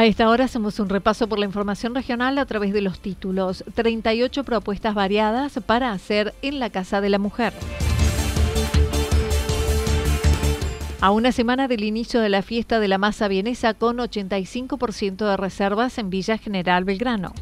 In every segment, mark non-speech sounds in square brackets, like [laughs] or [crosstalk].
A esta hora hacemos un repaso por la información regional a través de los títulos. 38 propuestas variadas para hacer en la Casa de la Mujer. A una semana del inicio de la fiesta de la masa vienesa con 85% de reservas en Villa General Belgrano.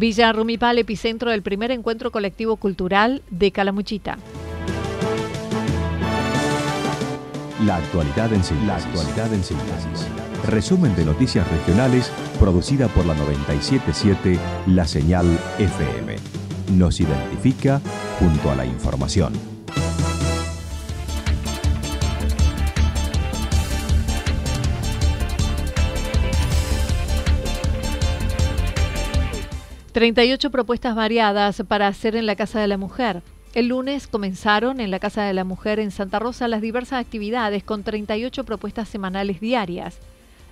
Villa Rumipal, epicentro del primer encuentro colectivo cultural de Calamuchita. La actualidad en síntesis. Resumen de noticias regionales producida por la 977 La Señal FM. Nos identifica junto a la información. 38 propuestas variadas para hacer en la Casa de la Mujer. El lunes comenzaron en la Casa de la Mujer en Santa Rosa las diversas actividades con 38 propuestas semanales diarias.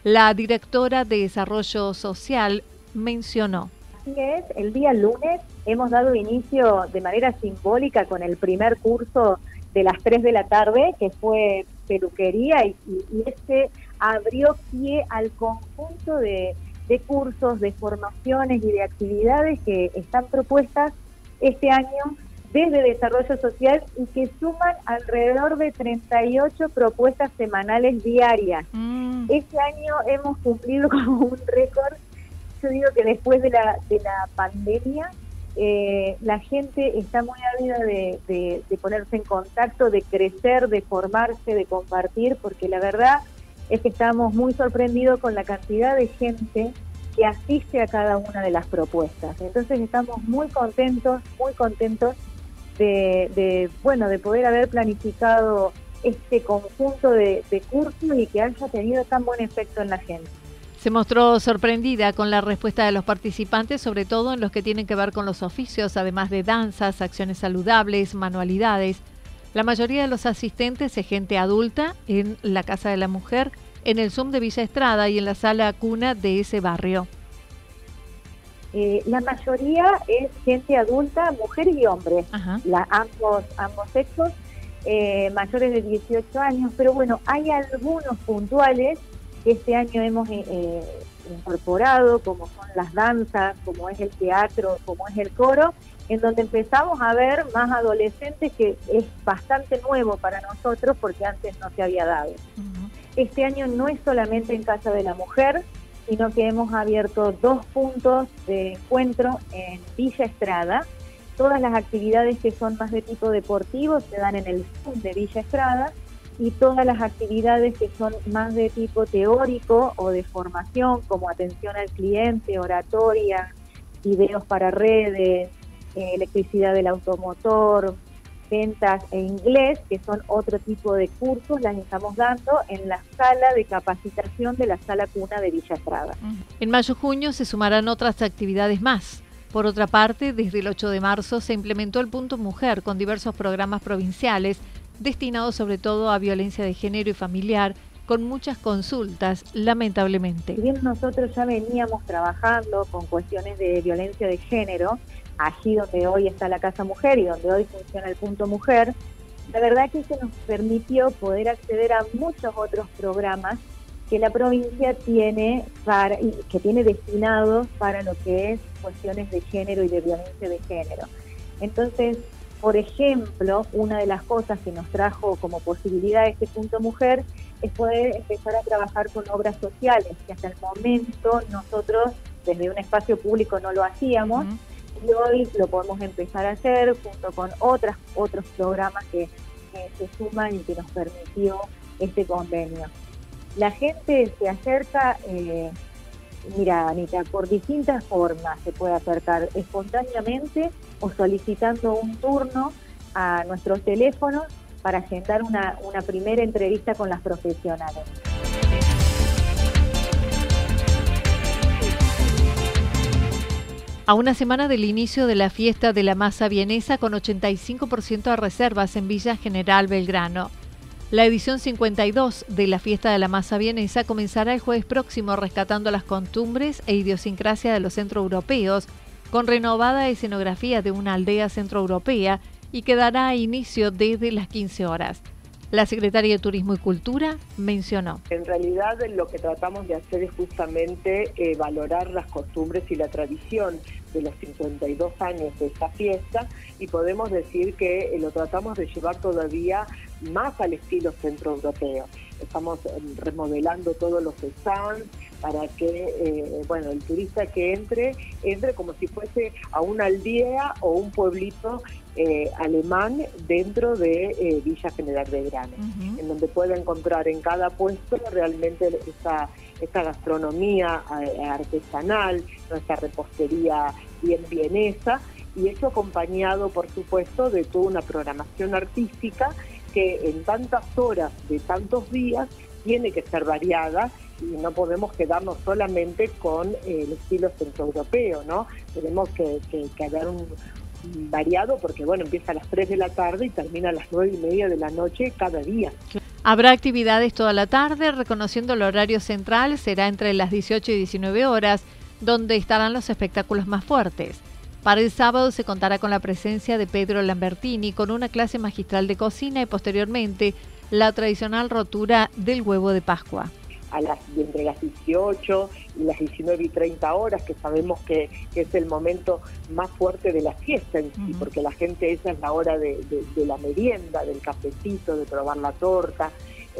La directora de Desarrollo Social mencionó. Así es, el día lunes hemos dado inicio de manera simbólica con el primer curso de las 3 de la tarde, que fue peluquería, y, y este abrió pie al conjunto de de cursos, de formaciones y de actividades que están propuestas este año desde Desarrollo Social y que suman alrededor de 38 propuestas semanales diarias. Mm. Este año hemos cumplido [laughs] como un récord. Yo digo que después de la, de la pandemia, eh, la gente está muy ávida de, de ponerse en contacto, de crecer, de formarse, de compartir, porque la verdad es que estamos muy sorprendidos con la cantidad de gente que asiste a cada una de las propuestas. Entonces estamos muy contentos, muy contentos de, bueno, de poder haber planificado este conjunto de, de cursos y que haya tenido tan buen efecto en la gente. Se mostró sorprendida con la respuesta de los participantes, sobre todo en los que tienen que ver con los oficios, además de danzas, acciones saludables, manualidades. La mayoría de los asistentes es gente adulta en la Casa de la Mujer, en el Zoom de Villa Estrada y en la sala cuna de ese barrio. Eh, la mayoría es gente adulta, mujeres y hombres, la, ambos, ambos sexos, eh, mayores de 18 años, pero bueno, hay algunos puntuales que este año hemos eh, incorporado, como son las danzas, como es el teatro, como es el coro, en donde empezamos a ver más adolescentes que es bastante nuevo para nosotros porque antes no se había dado. Este año no es solamente en Casa de la Mujer, sino que hemos abierto dos puntos de encuentro en Villa Estrada. Todas las actividades que son más de tipo deportivo se dan en el sur de Villa Estrada y todas las actividades que son más de tipo teórico o de formación, como atención al cliente, oratoria, videos para redes, eh, electricidad del automotor, ventas e inglés, que son otro tipo de cursos, las estamos dando en la sala de capacitación de la sala cuna de Villa Estrada. En mayo-junio se sumarán otras actividades más. Por otra parte, desde el 8 de marzo se implementó el Punto Mujer con diversos programas provinciales destinados sobre todo a violencia de género y familiar, con muchas consultas, lamentablemente. Si bien nosotros ya veníamos trabajando con cuestiones de violencia de género, allí donde hoy está la Casa Mujer y donde hoy funciona el Punto Mujer, La verdad que eso nos permitió poder acceder a muchos otros programas que la provincia tiene para, que tiene destinados para lo que es cuestiones de género y de violencia de género. Entonces, por ejemplo, una de las cosas que nos trajo como posibilidad este punto mujer es poder empezar a trabajar con obras sociales, que hasta el momento nosotros desde un espacio público no lo hacíamos y hoy lo podemos empezar a hacer junto con otras, otros programas que, se suman y que nos permitió este convenio. La gente se acerca, eh, mira Anita, por distintas formas se puede acercar espontáneamente o solicitando un turno a nuestros teléfonos para agendar una, una primera entrevista con las profesionales. A una semana del inicio de la fiesta de la masa vienesa con 85% de reservas en Villa General Belgrano. La edición 52 de la fiesta de la masa vienesa comenzará el jueves próximo rescatando las costumbres e idiosincrasia de los centroeuropeos con renovada escenografía de una aldea centroeuropea y que dará inicio desde las 15 horas. La secretaria de Turismo y Cultura mencionó. En realidad lo que tratamos de hacer es justamente eh, valorar las costumbres y la tradición de los 52 años de esta fiesta y podemos decir que eh, lo tratamos de llevar todavía más al estilo centroeuropeo. Estamos eh, remodelando todos los stands para que eh, bueno el turista que entre entre como si fuese a una aldea o un pueblito alemán dentro de Villa General Belgrano, en donde puede encontrar en cada puesto realmente esta, esta gastronomía artesanal, nuestra repostería bien vienesa y eso acompañado, por supuesto, de toda una programación artística que en tantas horas de tantos días tiene que ser variada y no podemos quedarnos solamente con el estilo centroeuropeo, ¿no? Tenemos que, que, haber un, variado porque, bueno, empieza a las 3 de la tarde y termina a las 9 y media de la noche cada día. Habrá actividades toda la tarde, reconociendo el horario central, será entre las 18 y 19 horas donde estarán los espectáculos más fuertes. Para el sábado se contará con la presencia de Pedro Lambertini con una clase magistral de cocina y posteriormente la tradicional rotura del huevo de Pascua. A las, entre las 18 y las 19 y 30 horas, que sabemos que, es el momento más fuerte de la fiesta en sí, porque la gente esa es la hora de la merienda, del cafecito, de probar la torta,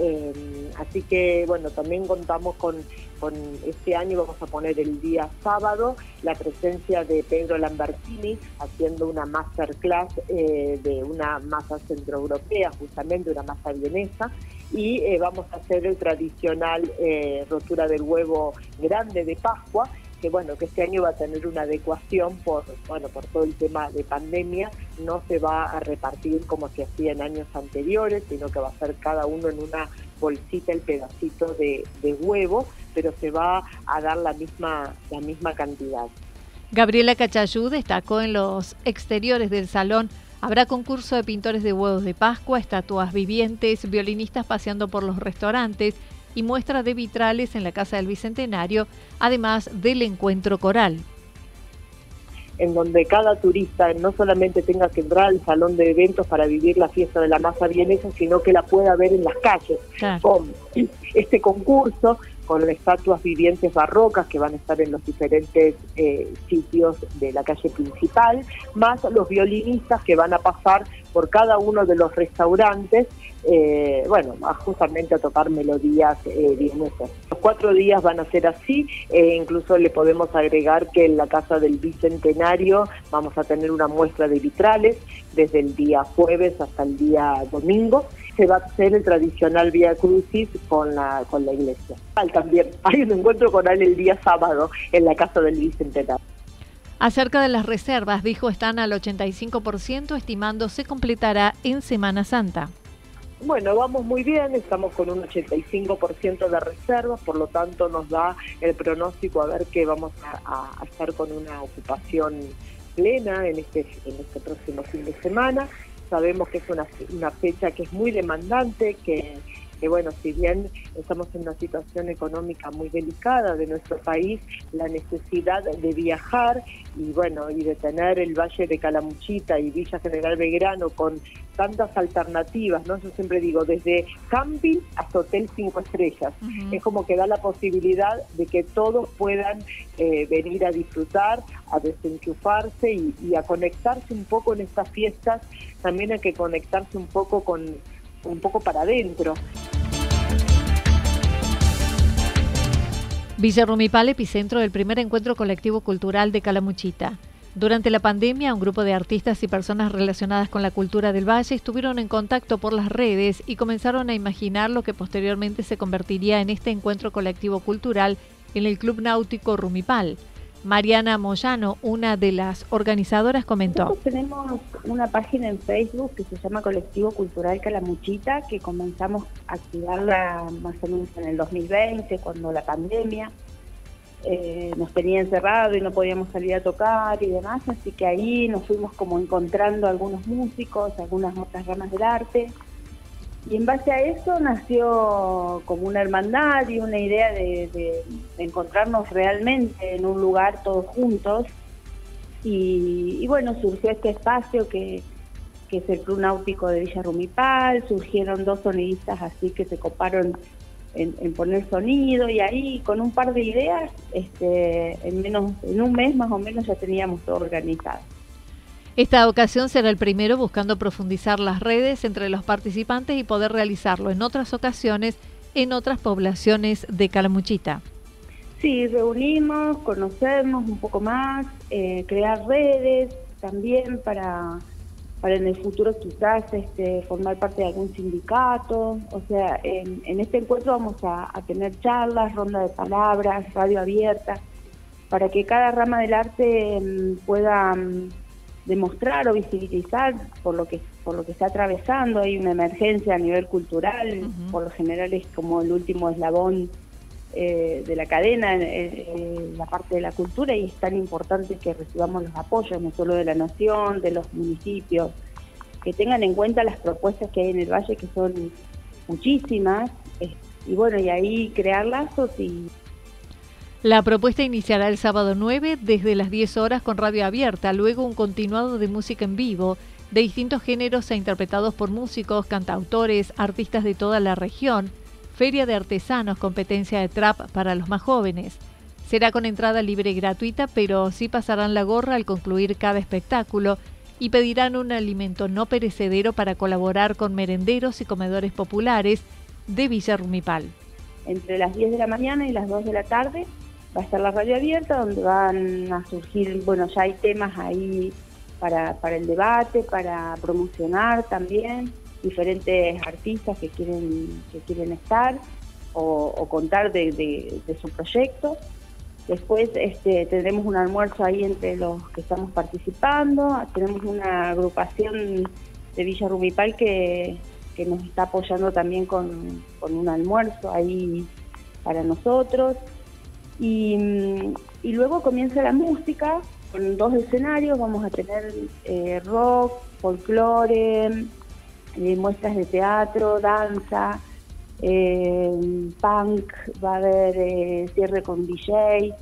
eh, así que bueno, también contamos con, con este año, vamos a poner el día sábado, la presencia de Pedro Lambertini haciendo una masterclass eh, de una masa centroeuropea, justamente una masa vienesa, y eh, vamos a hacer el tradicional eh, rotura del huevo grande de Pascua, que bueno, que este año va a tener una adecuación por, bueno, por todo el tema de pandemia, no se va a repartir como se hacía en años anteriores, sino que va a ser cada uno en una bolsita el pedacito de, huevo, pero se va a dar la misma, la misma cantidad. Gabriela Cachayú destacó en los exteriores del salón Habrá concurso de pintores de huevos de Pascua, estatuas vivientes, violinistas paseando por los restaurantes y muestra de vitrales en la Casa del Bicentenario, además del encuentro coral. En donde cada turista no solamente tenga que entrar al salón de eventos para vivir la fiesta de la masa vienesa, sino que la pueda ver en las calles con este concurso, con estatuas vivientes barrocas que van a estar en los diferentes eh, sitios de la calle principal, más los violinistas que van a pasar por cada uno de los restaurantes, eh, bueno, justamente a tocar melodías eh, Los cuatro días van a ser así, e incluso le podemos agregar que en la Casa del Bicentenario vamos a tener una muestra de vitrales desde el día jueves hasta el día domingo se va a hacer el tradicional Vía Crucis con la, con la iglesia. También [laughs] hay un encuentro con él el día sábado en la casa del Bicentenario. Acerca de las reservas, dijo, están al 85%, estimando se completará en Semana Santa. Bueno, vamos muy bien, estamos con un 85% de reservas, por lo tanto nos da el pronóstico a ver que vamos a, a estar con una ocupación plena en este, en este próximo fin de semana sabemos que es una, una fecha que es muy demandante, que, bueno, si bien estamos en una situación económica muy delicada de nuestro país, la necesidad de viajar y bueno, y de tener el Valle de Calamuchita y Villa General Belgrano con tantas alternativas, ¿no? Yo siempre digo, desde camping hasta hotel cinco estrellas. Es como que da la posibilidad de que todos puedan eh, venir a disfrutar, a desenchufarse y, y, a conectarse un poco en estas fiestas. También hay que conectarse un poco con un poco para adentro. Villa Rumipal, epicentro del primer encuentro colectivo cultural de Calamuchita. Durante la pandemia, un grupo de artistas y personas relacionadas con la cultura del valle estuvieron en contacto por las redes y comenzaron a imaginar lo que posteriormente se convertiría en este encuentro colectivo cultural en el Club Náutico Rumipal. Mariana Moyano, una de las organizadoras, comentó. Tenemos una página en Facebook que se llama Colectivo Cultural Calamuchita, que comenzamos a activarla más o menos en el 2020, cuando la pandemia eh, nos tenía encerrado y no podíamos salir a tocar y demás, así que ahí nos fuimos como encontrando algunos músicos, algunas otras ramas del arte y en base a eso nació como una hermandad y una idea de, encontrarnos realmente en un lugar todos juntos. Y, bueno, surgió este espacio que, es el Club Náutico de Villa Rumipal, surgieron dos sonidistas así que se coparon en, poner sonido y ahí con un par de ideas, este, en, menos, en un mes más o menos ya teníamos todo organizado. Esta ocasión será el primero buscando profundizar las redes entre los participantes y poder realizarlo en otras ocasiones en otras poblaciones de Calamuchita. Sí, reunimos, conocemos un poco más, eh, crear redes también para, para en el futuro quizás este, formar parte de algún sindicato. O sea, en, este encuentro vamos a, tener charlas, ronda de palabras, radio abierta, para que cada rama del arte mm, pueda... Mm, demostrar o visibilizar por lo que por lo que está atravesando. Hay una emergencia a nivel cultural. Por lo general es como el último eslabón eh, de la cadena en, la parte de la cultura y es tan importante que recibamos los apoyos no solo de la nación de los municipios. Que tengan en cuenta las propuestas que hay en el valle que son muchísimas y bueno y ahí crear lazos y la propuesta iniciará el sábado 9 desde las 10 horas con radio abierta, luego un continuado de música en vivo de distintos géneros e interpretados por músicos, cantautores, artistas de toda la región, feria de artesanos, competencia de trap para los más jóvenes. Será con entrada libre y gratuita, pero sí pasarán la gorra al concluir cada espectáculo y pedirán un alimento no perecedero para colaborar con merenderos y comedores populares de Villa Rumipal. Entre las 10 de la mañana y las 2 de la tarde va a estar la radio abierta donde van a surgir, bueno, ya hay temas ahí para, para el debate, para promocionar también diferentes artistas que quieren, que quieren estar o, contar de, su proyecto. Después este, tendremos un almuerzo ahí entre los que estamos participando. Tenemos una agrupación de Villa Rumipal que, que nos está apoyando también con, con un almuerzo ahí para nosotros. Y, luego comienza la música con dos escenarios, vamos a tener eh, rock, folclore, eh, muestras de teatro, danza, eh, punk, va a haber cierre con DJ.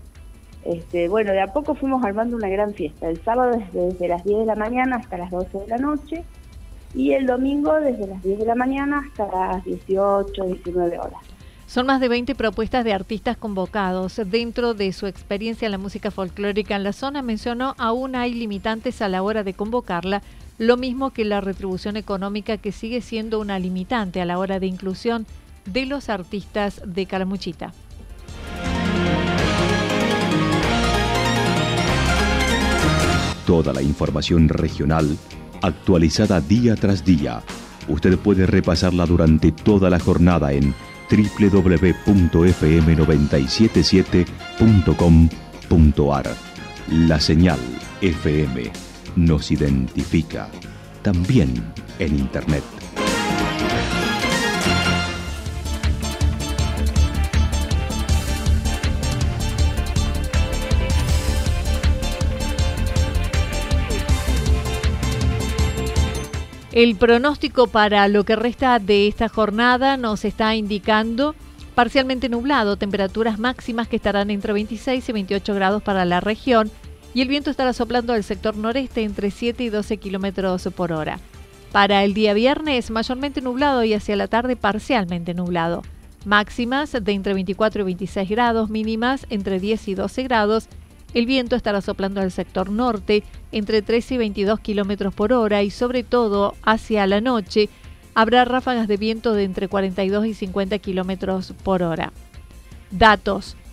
Este, bueno, de a poco fuimos armando una gran fiesta. El sábado desde, desde las 10 de la mañana hasta las 12 de la noche y el domingo desde las 10 de la mañana hasta las 18, 19 horas. Son más de 20 propuestas de artistas convocados. Dentro de su experiencia en la música folclórica en la zona, mencionó aún hay limitantes a la hora de convocarla, lo mismo que la retribución económica que sigue siendo una limitante a la hora de inclusión de los artistas de Calamuchita. Toda la información regional actualizada día tras día. Usted puede repasarla durante toda la jornada en www.fm977.com.ar. La señal FM nos identifica también en Internet. El pronóstico para lo que resta de esta jornada nos está indicando parcialmente nublado, temperaturas máximas que estarán entre 26 y 28 grados para la región y el viento estará soplando al sector noreste entre 7 y 12 kilómetros por hora. Para el día viernes, mayormente nublado y hacia la tarde parcialmente nublado. Máximas de entre 24 y 26 grados, mínimas entre 10 y 12 grados. El viento estará soplando al sector norte entre 13 y 22 kilómetros por hora y, sobre todo, hacia la noche habrá ráfagas de viento de entre 42 y 50 kilómetros por hora. Datos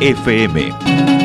FM.